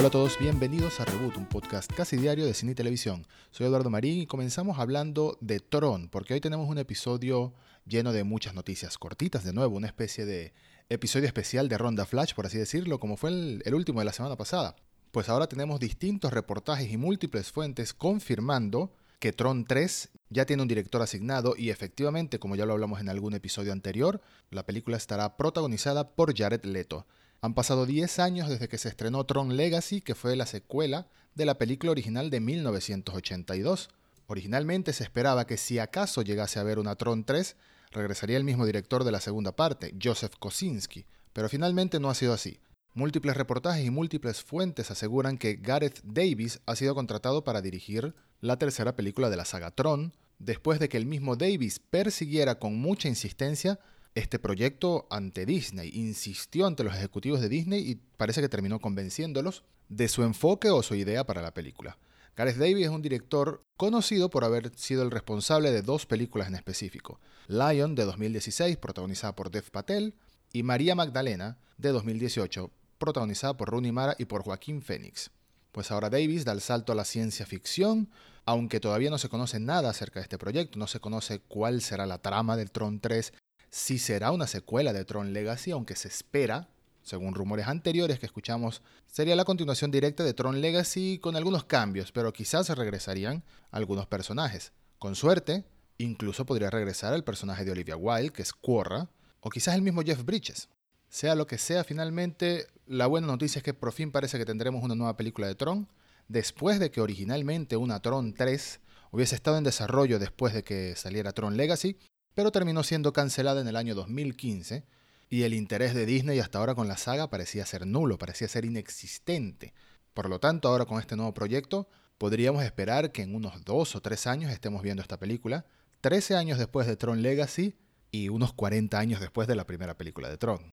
Hola a todos, bienvenidos a Reboot, un podcast casi diario de cine y televisión. Soy Eduardo Marín y comenzamos hablando de Tron, porque hoy tenemos un episodio lleno de muchas noticias cortitas, de nuevo, una especie de episodio especial de Ronda Flash, por así decirlo, como fue el, el último de la semana pasada. Pues ahora tenemos distintos reportajes y múltiples fuentes confirmando que Tron 3 ya tiene un director asignado y efectivamente, como ya lo hablamos en algún episodio anterior, la película estará protagonizada por Jared Leto. Han pasado 10 años desde que se estrenó Tron Legacy, que fue la secuela de la película original de 1982. Originalmente se esperaba que si acaso llegase a haber una Tron 3, regresaría el mismo director de la segunda parte, Joseph Kosinski, pero finalmente no ha sido así. Múltiples reportajes y múltiples fuentes aseguran que Gareth Davis ha sido contratado para dirigir la tercera película de la saga Tron, después de que el mismo Davis persiguiera con mucha insistencia este proyecto ante Disney. Insistió ante los ejecutivos de Disney y parece que terminó convenciéndolos de su enfoque o su idea para la película. Gareth Davis es un director conocido por haber sido el responsable de dos películas en específico. Lion de 2016, protagonizada por Dev Patel, y María Magdalena de 2018, protagonizada por Rooney Mara y por Joaquín Phoenix. Pues ahora Davis da el salto a la ciencia ficción, aunque todavía no se conoce nada acerca de este proyecto, no se conoce cuál será la trama del Tron 3, si será una secuela de Tron Legacy, aunque se espera, según rumores anteriores que escuchamos, sería la continuación directa de Tron Legacy con algunos cambios, pero quizás regresarían algunos personajes. Con suerte, incluso podría regresar el personaje de Olivia Wilde, que es Quorra, o quizás el mismo Jeff Bridges. Sea lo que sea, finalmente, la buena noticia es que por fin parece que tendremos una nueva película de Tron, después de que originalmente una Tron 3 hubiese estado en desarrollo después de que saliera Tron Legacy, pero terminó siendo cancelada en el año 2015 y el interés de Disney hasta ahora con la saga parecía ser nulo, parecía ser inexistente. Por lo tanto, ahora con este nuevo proyecto, podríamos esperar que en unos dos o tres años estemos viendo esta película, 13 años después de Tron Legacy y unos 40 años después de la primera película de Tron.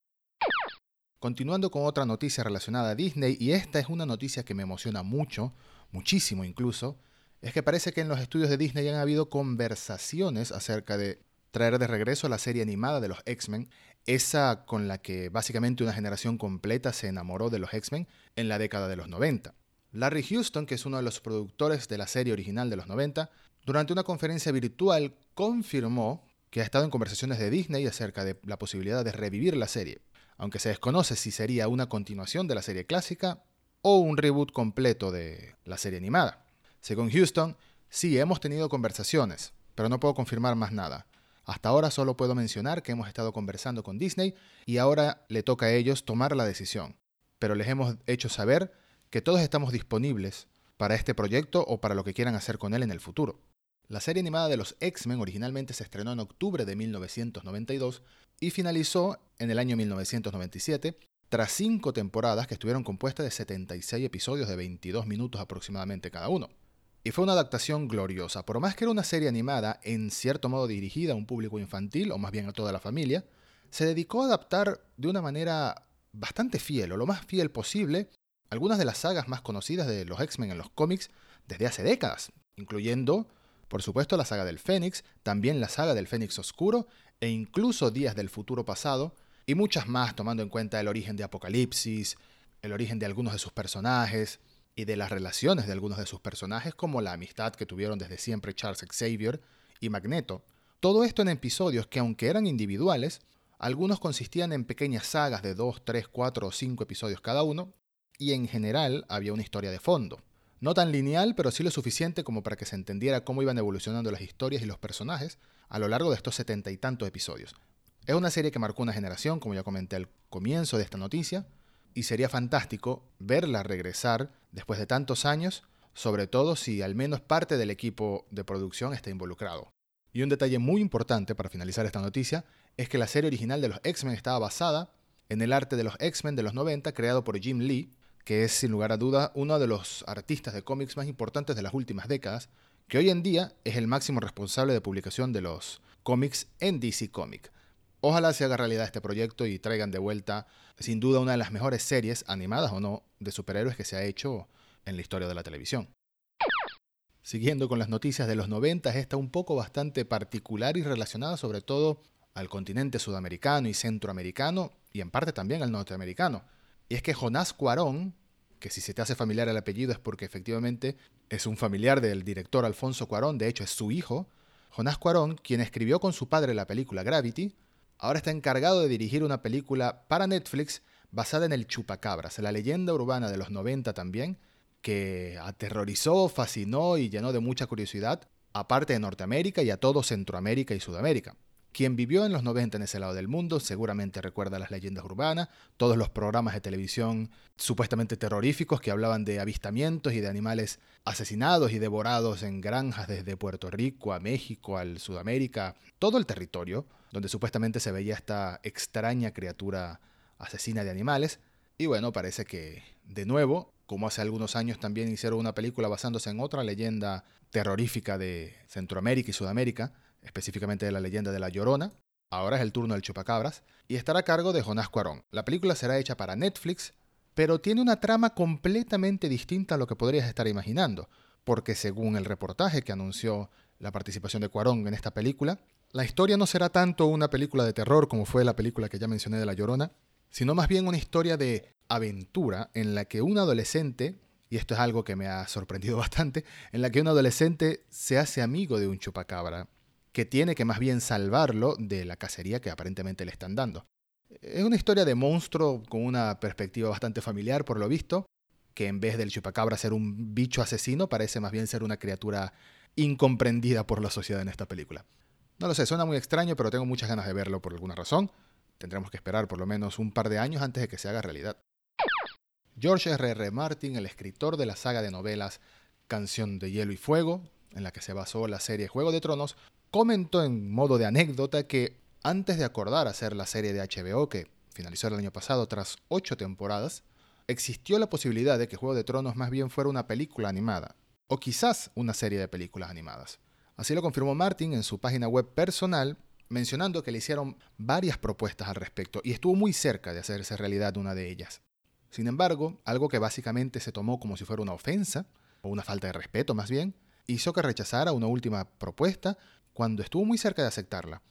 Continuando con otra noticia relacionada a Disney, y esta es una noticia que me emociona mucho, muchísimo incluso, es que parece que en los estudios de Disney han habido conversaciones acerca de traer de regreso la serie animada de los X-Men, esa con la que básicamente una generación completa se enamoró de los X-Men en la década de los 90. Larry Houston, que es uno de los productores de la serie original de los 90, durante una conferencia virtual confirmó que ha estado en conversaciones de Disney acerca de la posibilidad de revivir la serie, aunque se desconoce si sería una continuación de la serie clásica o un reboot completo de la serie animada. Según Houston, sí hemos tenido conversaciones, pero no puedo confirmar más nada. Hasta ahora solo puedo mencionar que hemos estado conversando con Disney y ahora le toca a ellos tomar la decisión. Pero les hemos hecho saber que todos estamos disponibles para este proyecto o para lo que quieran hacer con él en el futuro. La serie animada de los X-Men originalmente se estrenó en octubre de 1992 y finalizó en el año 1997 tras cinco temporadas que estuvieron compuestas de 76 episodios de 22 minutos aproximadamente cada uno. Y fue una adaptación gloriosa. Por más que era una serie animada, en cierto modo dirigida a un público infantil, o más bien a toda la familia, se dedicó a adaptar de una manera bastante fiel, o lo más fiel posible, algunas de las sagas más conocidas de los X-Men en los cómics desde hace décadas, incluyendo, por supuesto, la saga del Fénix, también la saga del Fénix Oscuro, e incluso Días del Futuro Pasado, y muchas más tomando en cuenta el origen de Apocalipsis, el origen de algunos de sus personajes, y de las relaciones de algunos de sus personajes, como la amistad que tuvieron desde siempre Charles Xavier y Magneto. Todo esto en episodios que, aunque eran individuales, algunos consistían en pequeñas sagas de 2, 3, 4 o 5 episodios cada uno, y en general había una historia de fondo. No tan lineal, pero sí lo suficiente como para que se entendiera cómo iban evolucionando las historias y los personajes a lo largo de estos setenta y tantos episodios. Es una serie que marcó una generación, como ya comenté al comienzo de esta noticia, y sería fantástico verla regresar después de tantos años, sobre todo si al menos parte del equipo de producción está involucrado. Y un detalle muy importante para finalizar esta noticia es que la serie original de los X-Men estaba basada en el arte de los X-Men de los 90 creado por Jim Lee, que es sin lugar a duda uno de los artistas de cómics más importantes de las últimas décadas, que hoy en día es el máximo responsable de publicación de los cómics en DC Comics. Ojalá se haga realidad este proyecto y traigan de vuelta, sin duda, una de las mejores series, animadas o no, de superhéroes que se ha hecho en la historia de la televisión. Siguiendo con las noticias de los 90, esta un poco bastante particular y relacionada sobre todo al continente sudamericano y centroamericano y en parte también al norteamericano. Y es que Jonás Cuarón, que si se te hace familiar el apellido es porque efectivamente es un familiar del director Alfonso Cuarón, de hecho es su hijo, Jonás Cuarón, quien escribió con su padre la película Gravity, ahora está encargado de dirigir una película para Netflix basada en el chupacabras, la leyenda urbana de los 90 también, que aterrorizó, fascinó y llenó de mucha curiosidad aparte de Norteamérica y a todo Centroamérica y Sudamérica. Quien vivió en los 90 en ese lado del mundo seguramente recuerda las leyendas urbanas, todos los programas de televisión supuestamente terroríficos que hablaban de avistamientos y de animales asesinados y devorados en granjas desde Puerto Rico a México, al Sudamérica, todo el territorio donde supuestamente se veía esta extraña criatura asesina de animales. Y bueno, parece que de nuevo, como hace algunos años también hicieron una película basándose en otra leyenda terrorífica de Centroamérica y Sudamérica, específicamente de la leyenda de la Llorona. Ahora es el turno del chupacabras y estará a cargo de Jonás Cuarón. La película será hecha para Netflix, pero tiene una trama completamente distinta a lo que podrías estar imaginando, porque según el reportaje que anunció la participación de Cuarón en esta película, la historia no será tanto una película de terror como fue la película que ya mencioné de La Llorona, sino más bien una historia de aventura en la que un adolescente, y esto es algo que me ha sorprendido bastante, en la que un adolescente se hace amigo de un chupacabra que tiene que más bien salvarlo de la cacería que aparentemente le están dando. Es una historia de monstruo con una perspectiva bastante familiar, por lo visto, que en vez del chupacabra ser un bicho asesino, parece más bien ser una criatura incomprendida por la sociedad en esta película. No lo sé, suena muy extraño, pero tengo muchas ganas de verlo por alguna razón. Tendremos que esperar por lo menos un par de años antes de que se haga realidad. George R. R. Martin, el escritor de la saga de novelas Canción de Hielo y Fuego, en la que se basó la serie Juego de Tronos, comentó en modo de anécdota que antes de acordar hacer la serie de HBO que finalizó el año pasado tras ocho temporadas, existió la posibilidad de que Juego de Tronos más bien fuera una película animada, o quizás una serie de películas animadas. Así lo confirmó Martin en su página web personal, mencionando que le hicieron varias propuestas al respecto y estuvo muy cerca de hacerse realidad una de ellas. Sin embargo, algo que básicamente se tomó como si fuera una ofensa, o una falta de respeto más bien, hizo que rechazara una última propuesta cuando estuvo muy cerca de aceptarla.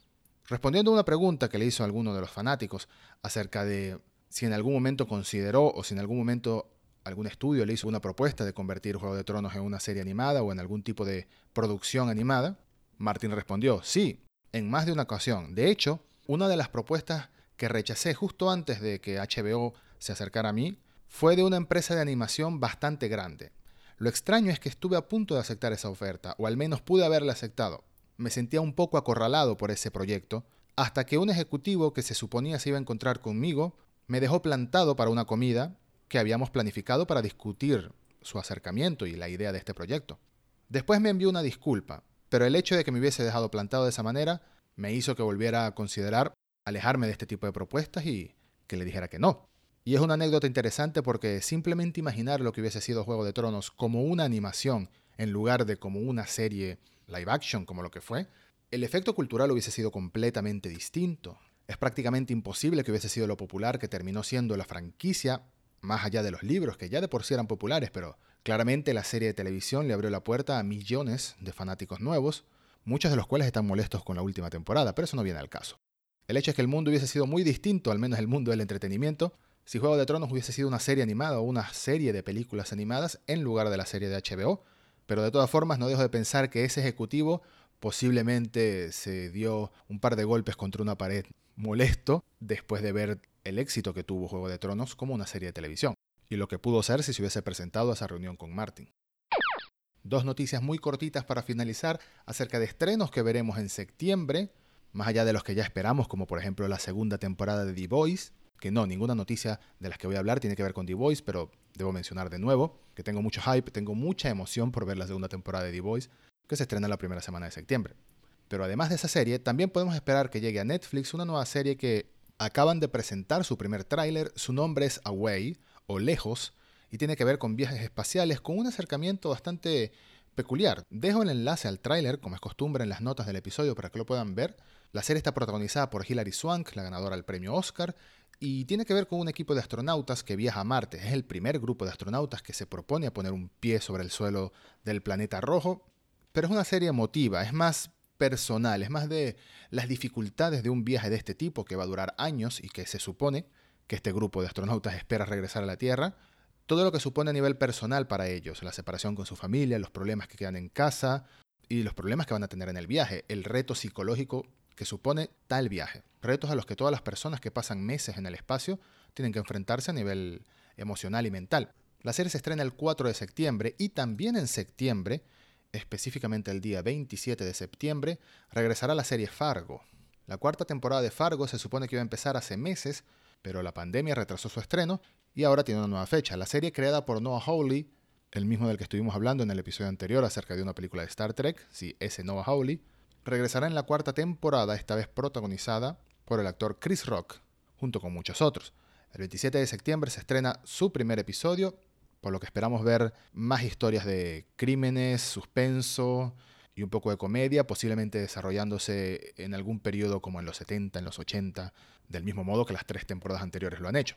Respondiendo a una pregunta que le hizo alguno de los fanáticos acerca de si en algún momento consideró o si en algún momento algún estudio le hizo una propuesta de convertir Juego de Tronos en una serie animada o en algún tipo de producción animada, Martin respondió, sí, en más de una ocasión. De hecho, una de las propuestas que rechacé justo antes de que HBO se acercara a mí fue de una empresa de animación bastante grande. Lo extraño es que estuve a punto de aceptar esa oferta, o al menos pude haberla aceptado, me sentía un poco acorralado por ese proyecto, hasta que un ejecutivo que se suponía se iba a encontrar conmigo me dejó plantado para una comida que habíamos planificado para discutir su acercamiento y la idea de este proyecto. Después me envió una disculpa, pero el hecho de que me hubiese dejado plantado de esa manera me hizo que volviera a considerar alejarme de este tipo de propuestas y que le dijera que no. Y es una anécdota interesante porque simplemente imaginar lo que hubiese sido Juego de Tronos como una animación en lugar de como una serie live action como lo que fue, el efecto cultural hubiese sido completamente distinto. Es prácticamente imposible que hubiese sido lo popular que terminó siendo la franquicia, más allá de los libros, que ya de por sí eran populares, pero claramente la serie de televisión le abrió la puerta a millones de fanáticos nuevos, muchos de los cuales están molestos con la última temporada, pero eso no viene al caso. El hecho es que el mundo hubiese sido muy distinto, al menos el mundo del entretenimiento, si Juego de Tronos hubiese sido una serie animada o una serie de películas animadas en lugar de la serie de HBO, pero de todas formas no dejo de pensar que ese ejecutivo posiblemente se dio un par de golpes contra una pared molesto después de ver el éxito que tuvo Juego de Tronos como una serie de televisión, y lo que pudo ser si se hubiese presentado a esa reunión con Martin. Dos noticias muy cortitas para finalizar acerca de estrenos que veremos en septiembre, más allá de los que ya esperamos, como por ejemplo la segunda temporada de The Voice, que no, ninguna noticia de las que voy a hablar tiene que ver con The Voice, pero debo mencionar de nuevo que tengo mucho hype, tengo mucha emoción por ver la segunda temporada de The Voice, que se estrena la primera semana de septiembre. Pero además de esa serie, también podemos esperar que llegue a Netflix una nueva serie que acaban de presentar su primer tráiler, su nombre es Away, o Lejos, y tiene que ver con viajes espaciales con un acercamiento bastante peculiar. Dejo el enlace al tráiler, como es costumbre en las notas del episodio para que lo puedan ver. La serie está protagonizada por Hilary Swank, la ganadora del premio Oscar, y tiene que ver con un equipo de astronautas que viaja a Marte. Es el primer grupo de astronautas que se propone a poner un pie sobre el suelo del planeta rojo, pero es una serie emotiva, es más personal, es más de las dificultades de un viaje de este tipo que va a durar años y que se supone que este grupo de astronautas espera regresar a la Tierra, todo lo que supone a nivel personal para ellos, la separación con su familia, los problemas que quedan en casa y los problemas que van a tener en el viaje, el reto psicológico que supone tal viaje. Retos a los que todas las personas que pasan meses en el espacio tienen que enfrentarse a nivel emocional y mental. La serie se estrena el 4 de septiembre y también en septiembre, específicamente el día 27 de septiembre, regresará la serie Fargo. La cuarta temporada de Fargo se supone que iba a empezar hace meses, pero la pandemia retrasó su estreno y ahora tiene una nueva fecha. La serie creada por Noah Hawley, el mismo del que estuvimos hablando en el episodio anterior acerca de una película de Star Trek, sí, ese Noah Hawley, regresará en la cuarta temporada, esta vez protagonizada por el actor Chris Rock, junto con muchos otros. El 27 de septiembre se estrena su primer episodio, por lo que esperamos ver más historias de crímenes, suspenso y un poco de comedia, posiblemente desarrollándose en algún periodo como en los 70, en los 80, del mismo modo que las tres temporadas anteriores lo han hecho.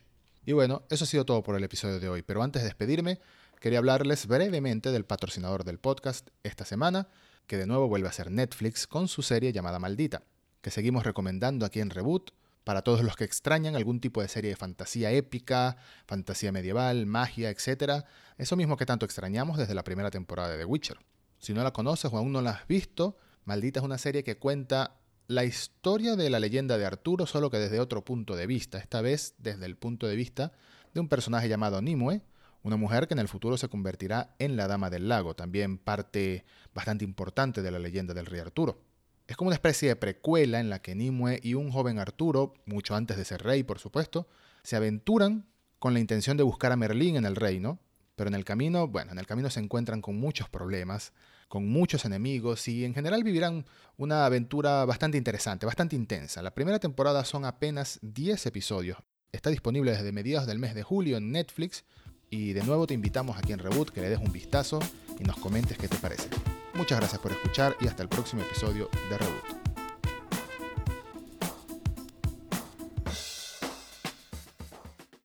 Y bueno, eso ha sido todo por el episodio de hoy, pero antes de despedirme, quería hablarles brevemente del patrocinador del podcast esta semana, que de nuevo vuelve a ser Netflix con su serie llamada Maldita, que seguimos recomendando aquí en Reboot para todos los que extrañan algún tipo de serie de fantasía épica, fantasía medieval, magia, etc. Eso mismo que tanto extrañamos desde la primera temporada de The Witcher. Si no la conoces o aún no la has visto, Maldita es una serie que cuenta la historia de la leyenda de Arturo, solo que desde otro punto de vista, esta vez desde el punto de vista de un personaje llamado Nimue, una mujer que en el futuro se convertirá en la Dama del Lago, también parte bastante importante de la leyenda del rey Arturo. Es como una especie de precuela en la que Nimue y un joven Arturo, mucho antes de ser rey por supuesto, se aventuran con la intención de buscar a Merlín en el reino, pero en el camino, bueno, en el camino se encuentran con muchos problemas, con muchos enemigos y en general vivirán una aventura bastante interesante, bastante intensa. La primera temporada son apenas 10 episodios. Está disponible desde mediados del mes de julio en Netflix y de nuevo te invitamos aquí en Reboot que le des un vistazo y nos comentes qué te parece. Muchas gracias por escuchar y hasta el próximo episodio de Reboot.